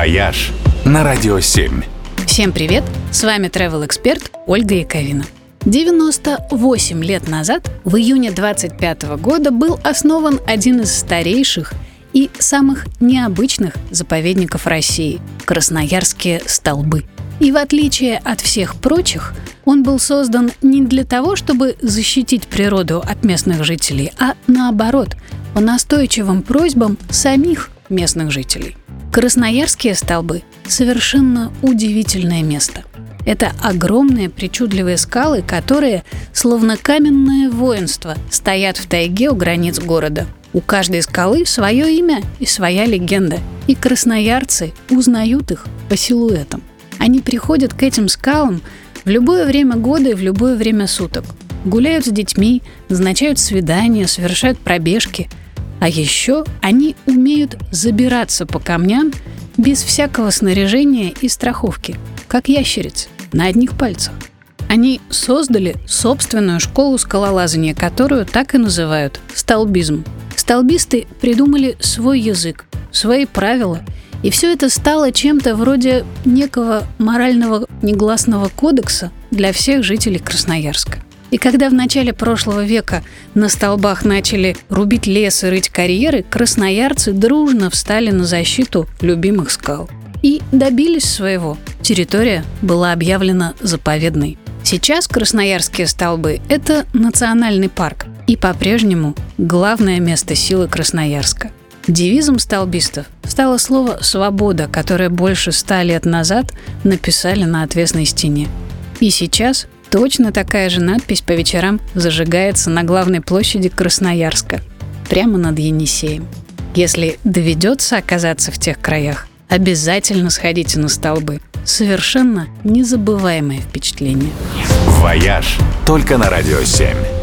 «Вояж» на Радио 7. Всем привет! С вами travel эксперт Ольга Яковина. 98 лет назад, в июне 25 года, был основан один из старейших и самых необычных заповедников России – Красноярские столбы. И в отличие от всех прочих, он был создан не для того, чтобы защитить природу от местных жителей, а наоборот, по настойчивым просьбам самих местных жителей. Красноярские столбы – совершенно удивительное место. Это огромные причудливые скалы, которые, словно каменное воинство, стоят в тайге у границ города. У каждой скалы свое имя и своя легенда, и красноярцы узнают их по силуэтам. Они приходят к этим скалам в любое время года и в любое время суток. Гуляют с детьми, назначают свидания, совершают пробежки – а еще они умеют забираться по камням без всякого снаряжения и страховки, как ящерицы, на одних пальцах. Они создали собственную школу скалолазания, которую так и называют – столбизм. Столбисты придумали свой язык, свои правила, и все это стало чем-то вроде некого морального негласного кодекса для всех жителей Красноярска. И когда в начале прошлого века на столбах начали рубить лес и рыть карьеры, красноярцы дружно встали на защиту любимых скал. И добились своего. Территория была объявлена заповедной. Сейчас Красноярские столбы – это национальный парк и по-прежнему главное место силы Красноярска. Девизом столбистов стало слово «свобода», которое больше ста лет назад написали на отвесной стене. И сейчас Точно такая же надпись по вечерам зажигается на главной площади Красноярска, прямо над Енисеем. Если доведется оказаться в тех краях, обязательно сходите на столбы. Совершенно незабываемое впечатление. «Вояж» только на «Радио 7».